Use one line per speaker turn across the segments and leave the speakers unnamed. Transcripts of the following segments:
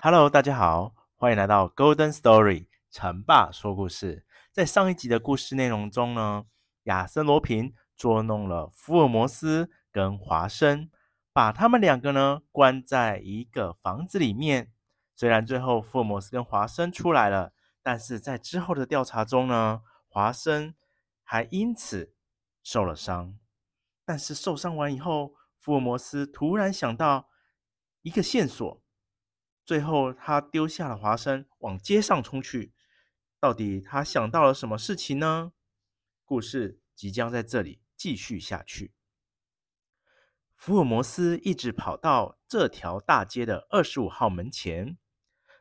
Hello，大家好，欢迎来到 Golden Story，成爸说故事。在上一集的故事内容中呢，亚森罗平捉弄了福尔摩斯跟华生，把他们两个呢关在一个房子里面。虽然最后福尔摩斯跟华生出来了，但是在之后的调查中呢，华生还因此受了伤。但是受伤完以后，福尔摩斯突然想到一个线索。最后，他丢下了华生，往街上冲去。到底他想到了什么事情呢？故事即将在这里继续下去。福尔摩斯一直跑到这条大街的二十五号门前，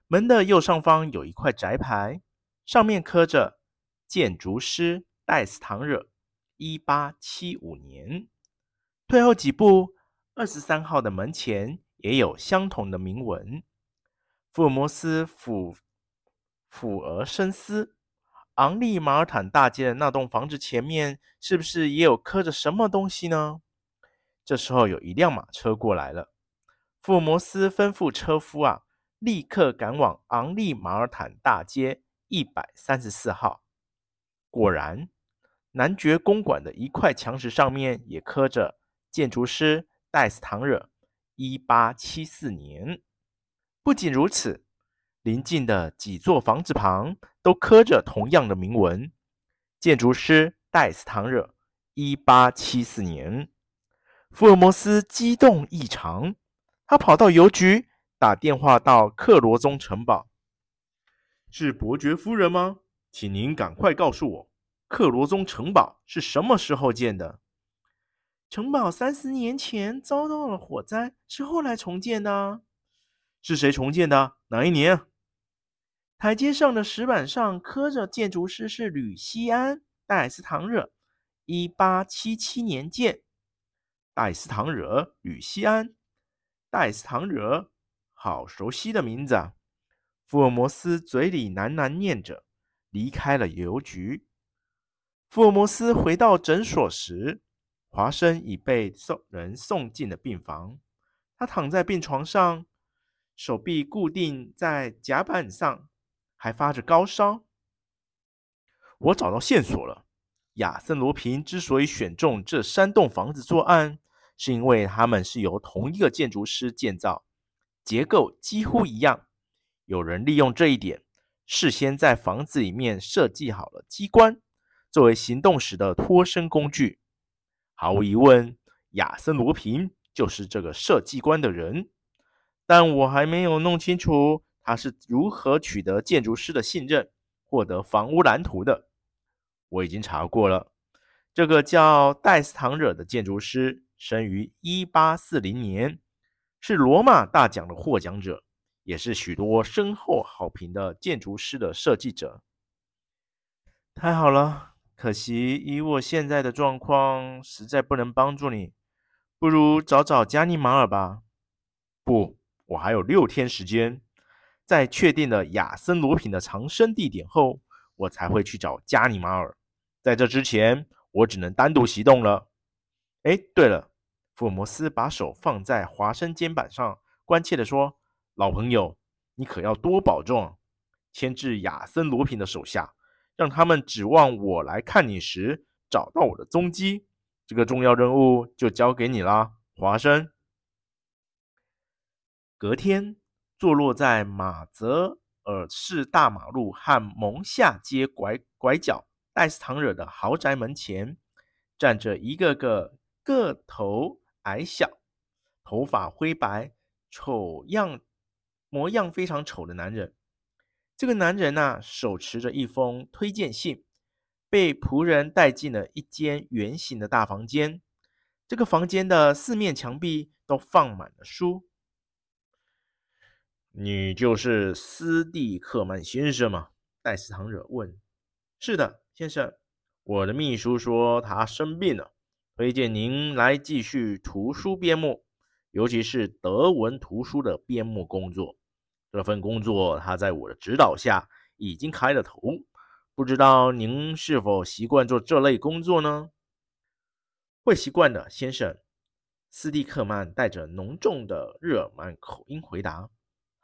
门的右上方有一块宅牌，上面刻着“建筑师戴斯唐惹，一八七五年”。退后几步，二十三号的门前也有相同的铭文。福尔摩斯抚抚额深思，昂利马尔坦大街的那栋房子前面是不是也有刻着什么东西呢？这时候有一辆马车过来了，福尔摩斯吩咐车夫啊，立刻赶往昂利马尔坦大街一百三十四号。果然，男爵公馆的一块墙石上面也刻着“建筑师戴斯唐惹，一八七四年”。不仅如此，邻近的几座房子旁都刻着同样的铭文：“建筑师戴斯唐惹，一八七四年。”福尔摩斯激动异常，他跑到邮局打电话到克罗宗城堡：“是伯爵夫人吗？请您赶快告诉我，克罗宗城堡是什么时候建的？”城堡三十年前遭到了火灾，是后来重建的。是谁重建的？哪一年？台阶上的石板上刻着，建筑师是吕西安·戴斯唐惹，一八七七年建。戴斯唐惹、吕西安、戴斯唐惹，好熟悉的名字啊！福尔摩斯嘴里喃喃念着，离开了邮局。福尔摩斯回到诊所时，华生已被送人送进了病房。他躺在病床上。手臂固定在甲板上，还发着高烧。我找到线索了。亚森·罗平之所以选中这三栋房子作案，是因为他们是由同一个建筑师建造，结构几乎一样。有人利用这一点，事先在房子里面设计好了机关，作为行动时的脱身工具。毫无疑问，亚森·罗平就是这个设机关的人。但我还没有弄清楚他是如何取得建筑师的信任，获得房屋蓝图的。我已经查过了，这个叫戴斯唐惹的建筑师生于一八四零年，是罗马大奖的获奖者，也是许多深厚好评的建筑师的设计者。太好了，可惜以我现在的状况，实在不能帮助你，不如找找加尼马尔吧。不。我还有六天时间，在确定了亚森罗苹的藏身地点后，我才会去找加尼马尔。在这之前，我只能单独行动了。哎，对了，福尔摩斯把手放在华生肩膀上，关切地说：“老朋友，你可要多保重，牵制亚森罗苹的手下，让他们指望我来看你时找到我的踪迹。这个重要任务就交给你啦，华生。”隔天，坐落在马泽尔市大马路和蒙下街拐拐角戴斯唐惹的豪宅门前，站着一个个个头矮小、头发灰白、丑样模样非常丑的男人。这个男人呐、手持着一封推荐信，被仆人带进了一间圆形的大房间。这个房间的四面墙壁都放满了书。你就是斯蒂克曼先生吗？戴斯唐惹问。是的，先生。我的秘书说他生病了，推荐您来继续图书编目，尤其是德文图书的编目工作。这份工作他在我的指导下已经开了头，不知道您是否习惯做这类工作呢？会习惯的，先生。斯蒂克曼带着浓重的日耳曼口音回答。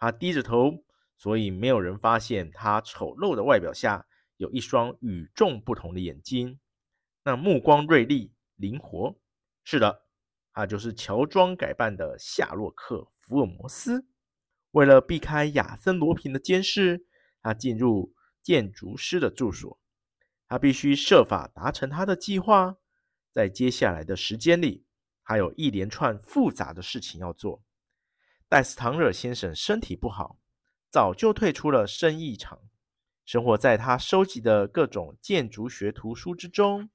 他低着头，所以没有人发现他丑陋的外表下有一双与众不同的眼睛，那目光锐利、灵活。是的，他就是乔装改扮的夏洛克·福尔摩斯。为了避开亚森·罗平的监视，他进入建筑师的住所。他必须设法达成他的计划。在接下来的时间里，还有一连串复杂的事情要做。戴斯唐惹先生身体不好，早就退出了生意场，生活在他收集的各种建筑学图书之中。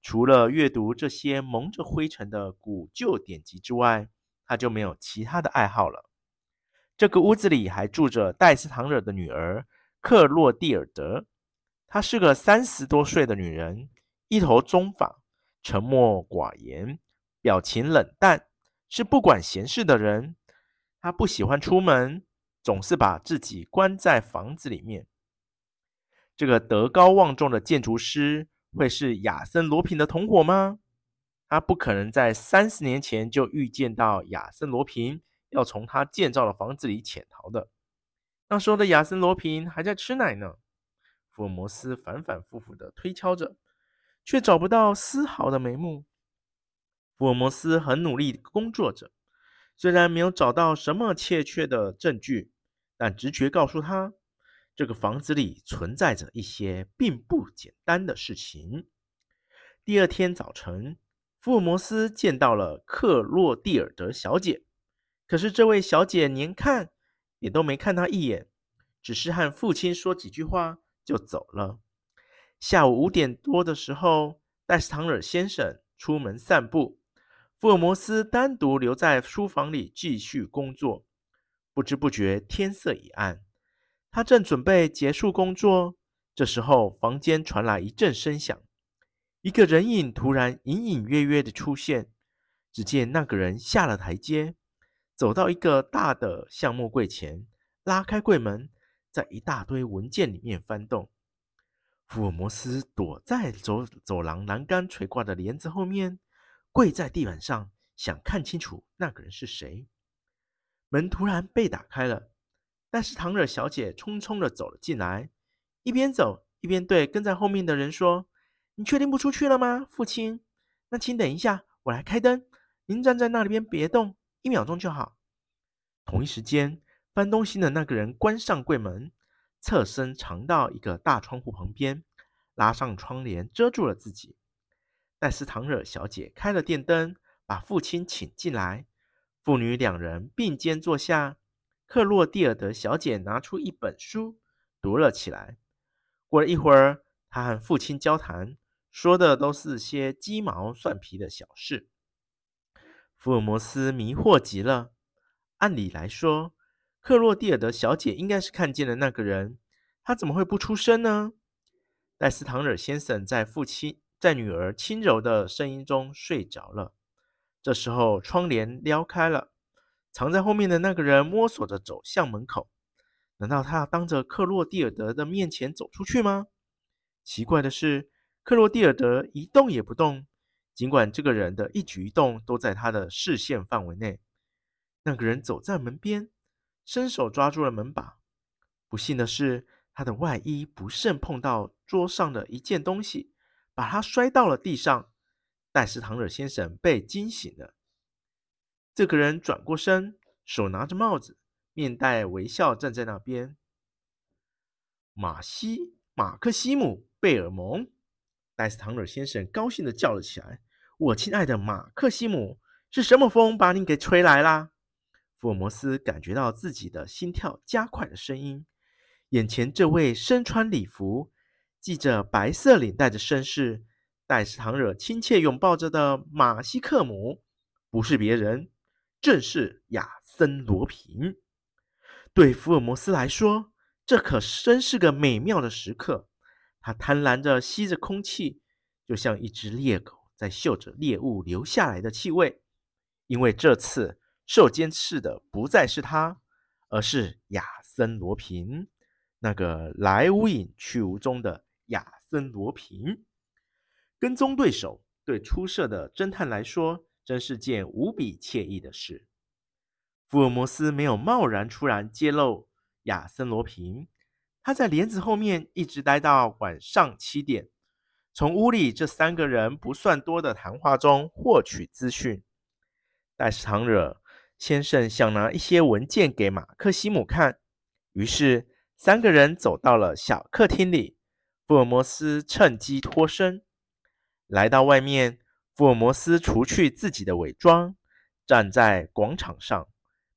除了阅读这些蒙着灰尘的古旧典籍之外，他就没有其他的爱好了。这个屋子里还住着戴斯唐惹的女儿克洛蒂尔德，她是个三十多岁的女人，一头棕发。沉默寡言，表情冷淡，是不管闲事的人。他不喜欢出门，总是把自己关在房子里面。这个德高望重的建筑师会是亚森·罗平的同伙吗？他不可能在三十年前就预见到亚森·罗平要从他建造的房子里潜逃的。那时候的亚森·罗平还在吃奶呢。福尔摩斯反反复复的推敲着。却找不到丝毫的眉目。福尔摩斯很努力工作着，虽然没有找到什么确切的证据，但直觉告诉他，这个房子里存在着一些并不简单的事情。第二天早晨，福尔摩斯见到了克洛蒂尔德小姐，可是这位小姐连看也都没看他一眼，只是和父亲说几句话就走了。下午五点多的时候，戴斯唐尔先生出门散步，福尔摩斯单独留在书房里继续工作。不知不觉，天色已暗。他正准备结束工作，这时候房间传来一阵声响，一个人影突然隐隐约约的出现。只见那个人下了台阶，走到一个大的橡木柜前，拉开柜门，在一大堆文件里面翻动。福尔摩斯躲在走走廊栏杆垂挂的帘子后面，跪在地板上，想看清楚那个人是谁。门突然被打开了，但是唐惹小姐匆匆地走了进来，一边走一边对跟在后面的人说：“你确定不出去了吗，父亲？那请等一下，我来开灯。您站在那里边别动，一秒钟就好。”同一时间，搬东西的那个人关上柜门。侧身藏到一个大窗户旁边，拉上窗帘遮住了自己。戴斯唐惹小姐开了电灯，把父亲请进来。父女两人并肩坐下。克洛蒂尔德小姐拿出一本书，读了起来。过了一会儿，她和父亲交谈，说的都是些鸡毛蒜皮的小事。福尔摩斯迷惑极了。按理来说，克洛蒂尔德小姐应该是看见了那个人，她怎么会不出声呢？戴斯唐惹先生在父亲在女儿轻柔的声音中睡着了。这时候窗帘撩开了，藏在后面的那个人摸索着走向门口。难道他要当着克洛蒂尔德的面前走出去吗？奇怪的是，克洛蒂尔德一动也不动，尽管这个人的一举一动都在他的视线范围内。那个人走在门边。伸手抓住了门把，不幸的是，他的外衣不慎碰到桌上的一件东西，把他摔到了地上。戴斯唐惹先生被惊醒了。这个人转过身，手拿着帽子，面带微笑站在那边。马西马克西姆贝尔蒙，戴斯唐惹先生高兴地叫了起来：“我亲爱的马克西姆，是什么风把你给吹来啦？”福尔摩斯感觉到自己的心跳加快的声音。眼前这位身穿礼服、系着白色领带的绅士，戴斯唐惹亲切拥抱着的马西克姆，不是别人，正是亚森罗平。对福尔摩斯来说，这可真是个美妙的时刻。他贪婪着吸着空气，就像一只猎狗在嗅着猎物留下来的气味。因为这次受监视的不再是他，而是亚森罗平。那个来无影去无踪的亚森·罗平，跟踪对手对出色的侦探来说，真是件无比惬意的事。福尔摩斯没有贸然突然揭露亚森·罗平，他在帘子后面一直待到晚上七点，从屋里这三个人不算多的谈话中获取资讯。戴斯唐惹先生想拿一些文件给马克西姆看，于是。三个人走到了小客厅里，福尔摩斯趁机脱身，来到外面。福尔摩斯除去自己的伪装，站在广场上，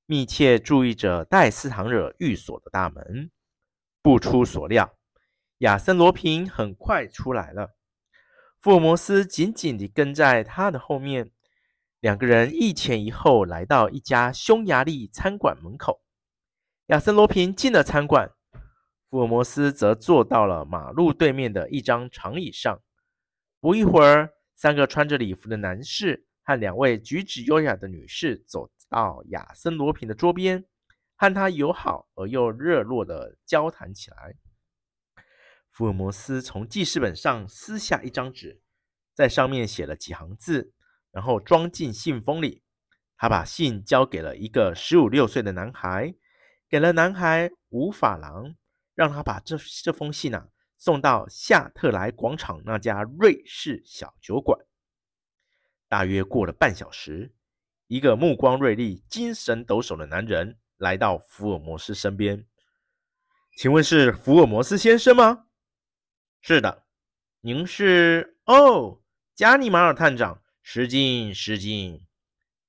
密切注意着戴斯唐惹寓所的大门。不出所料，亚森罗平很快出来了。福尔摩斯紧紧地跟在他的后面，两个人一前一后来到一家匈牙利餐馆门口。亚森罗平进了餐馆。福尔摩斯则坐到了马路对面的一张长椅上。不一会儿，三个穿着礼服的男士和两位举止优雅的女士走到亚森·罗平的桌边，和他友好而又热络地交谈起来。福尔摩斯从记事本上撕下一张纸，在上面写了几行字，然后装进信封里。他把信交给了一个十五六岁的男孩，给了男孩五法郎。让他把这这封信呢、送到夏特莱广场那家瑞士小酒馆。大约过了半小时，一个目光锐利、精神抖擞的男人来到福尔摩斯身边。请问是福尔摩斯先生吗？是的，您是？哦，加尼玛尔探长，失敬失敬。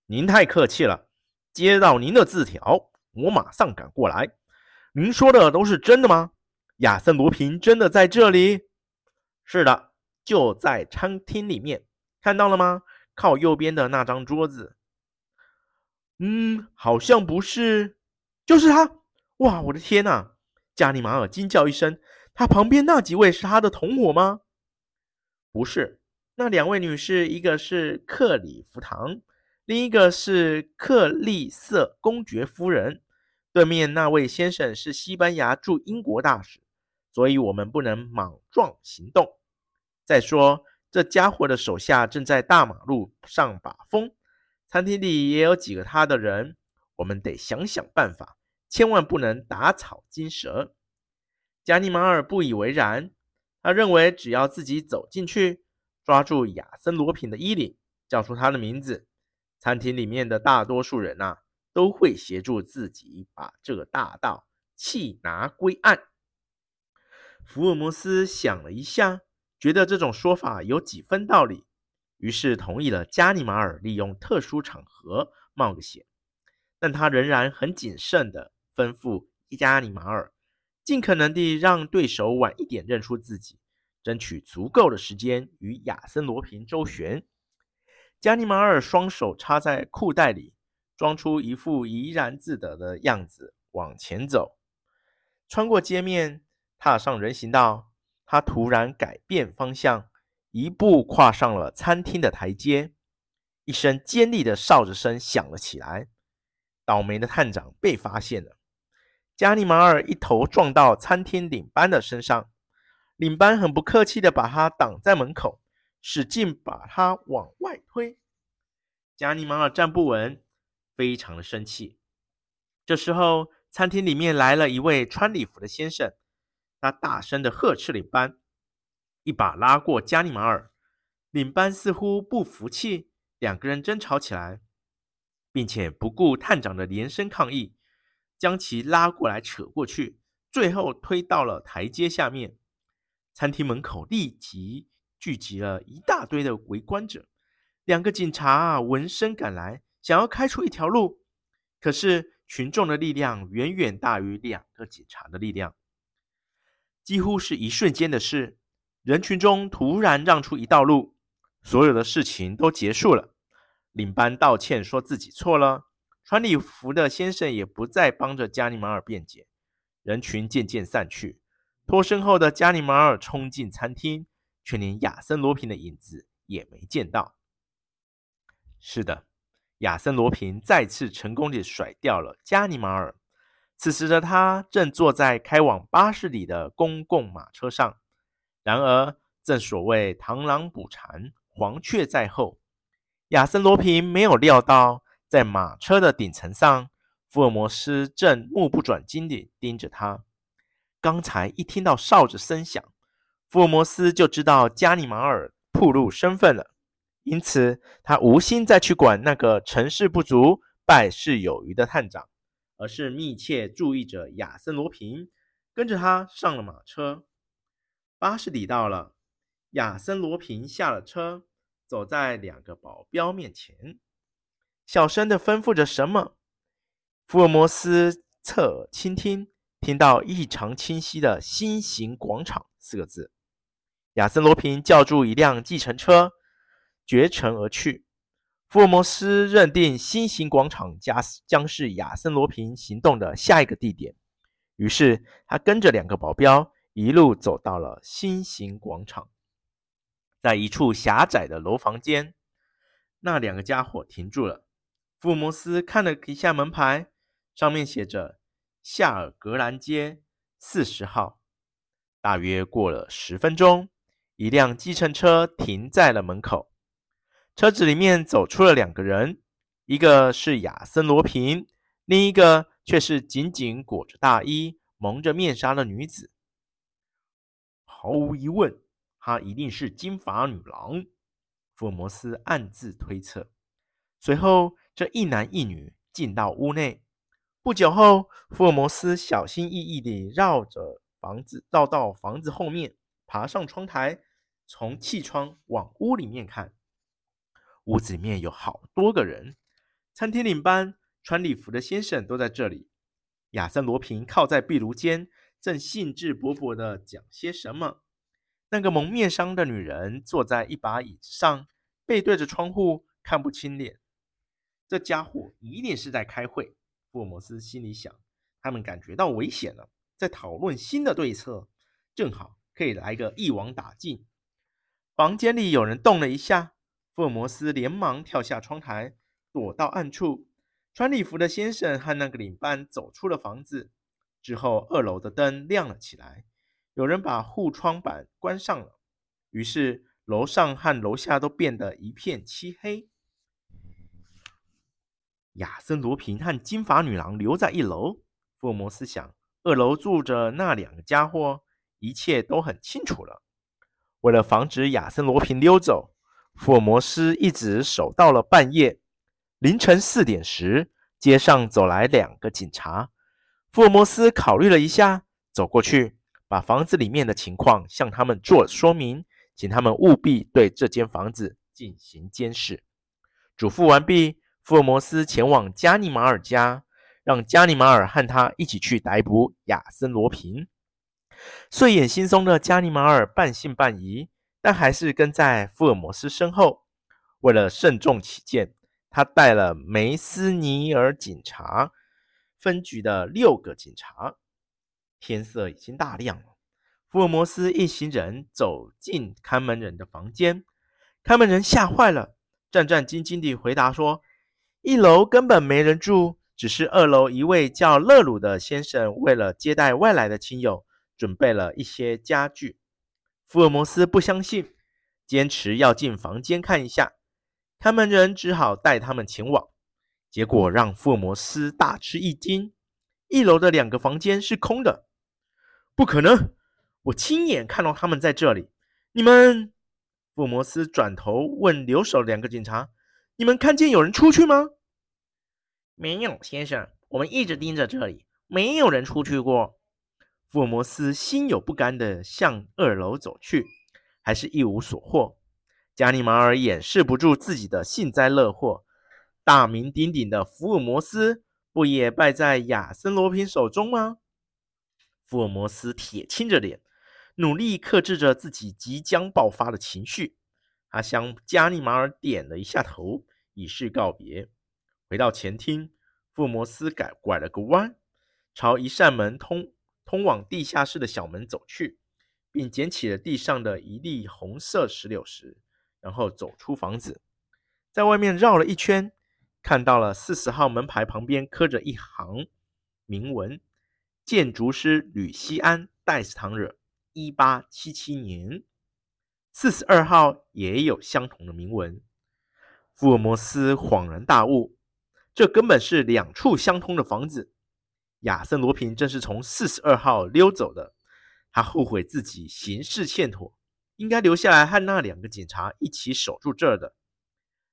您太客气了。接到您的字条，我马上赶过来。您说的都是真的吗？亚森·罗平真的在这里？是的，就在餐厅里面，看到了吗？靠右边的那张桌子。嗯，好像不是，就是他。哇，我的天哪！加尼玛尔惊叫一声。他旁边那几位是他的同伙吗？不是，那两位女士，一个是克里夫唐，另一个是克利瑟公爵夫人。对面那位先生是西班牙驻英国大使，所以我们不能莽撞行动。再说，这家伙的手下正在大马路上把风，餐厅里也有几个他的人，我们得想想办法，千万不能打草惊蛇。加尼玛尔不以为然，他认为只要自己走进去，抓住亚森罗品的衣领，叫出他的名字，餐厅里面的大多数人呐、啊。都会协助自己把这个大盗缉拿归案。福尔摩斯想了一下，觉得这种说法有几分道理，于是同意了加尼玛尔利用特殊场合冒个险。但他仍然很谨慎地吩咐加尼玛尔，尽可能地让对手晚一点认出自己，争取足够的时间与亚森罗平周旋。加尼玛尔双手插在裤袋里。装出一副怡然自得的样子，往前走，穿过街面，踏上人行道。他突然改变方向，一步跨上了餐厅的台阶。一声尖利的哨子声响了起来。倒霉的探长被发现了。加尼玛尔一头撞到餐厅领班的身上，领班很不客气地把他挡在门口，使劲把他往外推。加尼玛尔站不稳。非常的生气。这时候，餐厅里面来了一位穿礼服的先生，他大声的呵斥领班，一把拉过加尼玛尔。领班似乎不服气，两个人争吵起来，并且不顾探长的连声抗议，将其拉过来扯过去，最后推到了台阶下面。餐厅门口立即聚集了一大堆的围观者，两个警察闻声赶来。想要开出一条路，可是群众的力量远远大于两个警察的力量，几乎是一瞬间的事。人群中突然让出一道路，所有的事情都结束了。领班道歉说自己错了，穿礼服的先生也不再帮着加尼玛尔辩解。人群渐渐散去，脱身后的加尼玛尔冲进餐厅，却连亚森罗平的影子也没见到。是的。亚森·罗平再次成功地甩掉了加尼玛尔。此时的他正坐在开往巴士里的公共马车上。然而，正所谓螳螂捕蝉，黄雀在后。亚森·罗平没有料到，在马车的顶层上，福尔摩斯正目不转睛地盯着他。刚才一听到哨子声响，福尔摩斯就知道加尼玛尔暴露身份了。因此，他无心再去管那个成事不足败事有余的探长，而是密切注意着亚森·罗平，跟着他上了马车。巴士抵到了，亚森·罗平下了车，走在两个保镖面前，小声地吩咐着什么。福尔摩斯侧耳倾听，听到异常清晰的“星形广场”四个字。亚森·罗平叫住一辆计程车。绝尘而去。福尔摩斯认定星形广场将将是亚森罗平行动的下一个地点，于是他跟着两个保镖一路走到了星形广场。在一处狭窄的楼房间，那两个家伙停住了。福尔摩斯看了一下门牌，上面写着“夏尔格兰街四十号”。大约过了十分钟，一辆计程车停在了门口。车子里面走出了两个人，一个是亚森·罗平，另一个却是紧紧裹着大衣、蒙着面纱的女子。毫无疑问，她一定是金发女郎。福尔摩斯暗自推测。随后，这一男一女进到屋内。不久后，福尔摩斯小心翼翼地绕着房子绕到房子后面，爬上窗台，从气窗往屋里面看。屋子里面有好多个人，餐厅领班、穿礼服的先生都在这里。亚森·罗平靠在壁炉间，正兴致勃勃地讲些什么。那个蒙面纱的女人坐在一把椅子上，背对着窗户，看不清脸。这家伙一定是在开会。福尔摩斯心里想，他们感觉到危险了，在讨论新的对策，正好可以来个一网打尽。房间里有人动了一下。福尔摩斯连忙跳下窗台，躲到暗处。穿礼服的先生和那个领班走出了房子。之后，二楼的灯亮了起来，有人把护窗板关上了。于是，楼上和楼下都变得一片漆黑。亚森·罗平和金发女郎留在一楼。福尔摩斯想，二楼住着那两个家伙，一切都很清楚了。为了防止亚森·罗平溜走。福尔摩斯一直守到了半夜。凌晨四点时，街上走来两个警察。福尔摩斯考虑了一下，走过去，把房子里面的情况向他们做说明，请他们务必对这间房子进行监视。嘱咐完毕，福尔摩斯前往加尼玛尔家，让加尼玛尔和他一起去逮捕亚森·罗平。睡眼惺忪的加尼玛尔半信半疑。但还是跟在福尔摩斯身后。为了慎重起见，他带了梅斯尼尔警察分局的六个警察。天色已经大亮了。福尔摩斯一行人走进看门人的房间，看门人吓坏了，战战兢兢地回答说：“一楼根本没人住，只是二楼一位叫勒鲁的先生为了接待外来的亲友，准备了一些家具。”福尔摩斯不相信，坚持要进房间看一下。看门人只好带他们前往，结果让福尔摩斯大吃一惊：一楼的两个房间是空的。不可能！我亲眼看到他们在这里。你们，福尔摩斯转头问留守两个警察：“你们看见有人出去吗？”“没有，先生，我们一直盯着这里，没有人出去过。”福尔摩斯心有不甘地向二楼走去，还是一无所获。加尼玛尔掩饰不住自己的幸灾乐祸。大名鼎鼎的福尔摩斯，不也败在亚森罗苹手中吗？福尔摩斯铁青着脸，努力克制着自己即将爆发的情绪。他向加尼玛尔点了一下头，以示告别。回到前厅，福尔摩斯改拐了个弯，朝一扇门通通往地下室的小门走去，并捡起了地上的一粒红色石榴石，然后走出房子。在外面绕了一圈，看到了四十号门牌旁边刻着一行铭文：“建筑师吕西安·戴斯唐惹，一八七七年。”四十二号也有相同的铭文。福尔摩斯恍然大悟，这根本是两处相通的房子。亚森·罗平正是从四十二号溜走的。他后悔自己行事欠妥，应该留下来和那两个警察一起守住这儿的。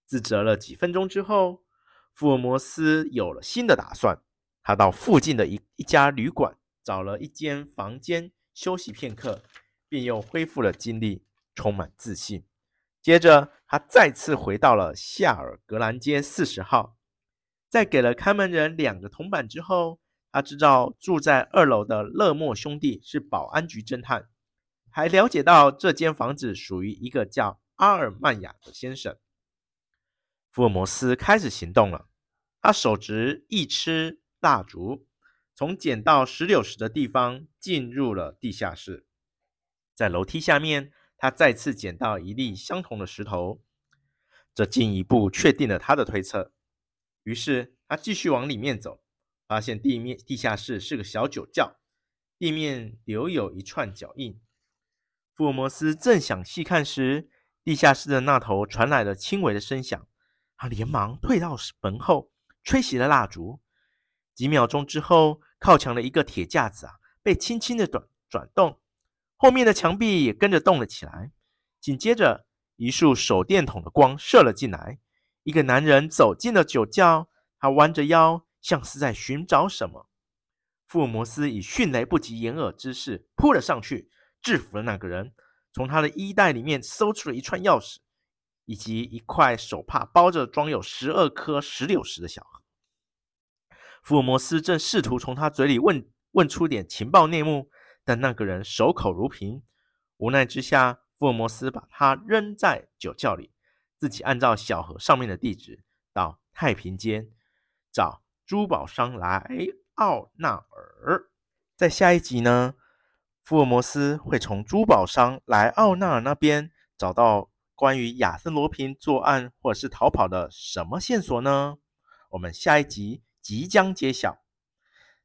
自责了几分钟之后，福尔摩斯有了新的打算。他到附近的一一家旅馆找了一间房间休息片刻，便又恢复了精力，充满自信。接着，他再次回到了夏尔格兰街四十号，在给了看门人两个铜板之后，他知道住在二楼的勒莫兄弟是保安局侦探，还了解到这间房子属于一个叫阿尔曼雅的先生。福尔摩斯开始行动了。他手执一支蜡烛，从捡到石榴石的地方进入了地下室。在楼梯下面，他再次捡到一粒相同的石头，这进一步确定了他的推测。于是他继续往里面走，发现地面地下室是个小酒窖，地面留有一串脚印。福尔摩斯正想细看时，地下室的那头传来了轻微的声响。他连忙退到门后，吹熄了蜡烛。几秒钟之后，靠墙的一个铁架子啊，被轻轻的转转动，后面的墙壁也跟着动了起来。紧接着，一束手电筒的光射了进来，一个男人走进了酒窖，他弯着腰，像是在寻找什么。福尔摩斯以迅雷不及掩耳之势扑了上去，制服了那个人，从他的衣袋里面搜出了一串钥匙。以及一块手帕包着装有十二颗石榴石的小盒。福尔摩斯正试图从他嘴里问问出点情报内幕，但那个人守口如瓶。无奈之下，福尔摩斯把他扔在酒窖里，自己按照小盒上面的地址到太平间找珠宝商莱奥纳尔。在下一集呢，福尔摩斯会从珠宝商莱奥纳尔那边找到。关于亚森·罗平作案或者是逃跑的什么线索呢？我们下一集即将揭晓。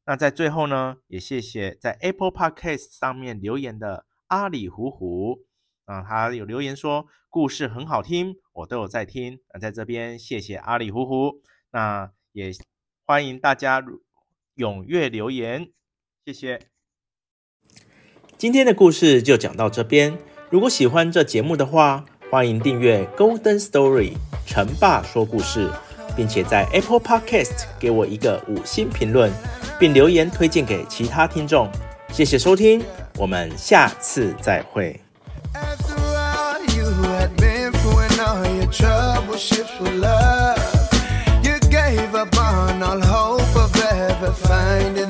那在最后呢，也谢谢在 Apple Podcast 上面留言的阿里虎虎啊，他有留言说故事很好听，我都有在听。那在这边谢谢阿里虎虎，那也欢迎大家踊跃留言，谢谢。今天的故事就讲到这边，如果喜欢这节目的话，欢迎订阅 Golden Story 成爸说故事，并且在 Apple Podcast 给我一个五星评论，并留言推荐给其他听众。谢谢收听，我们下次再会。find in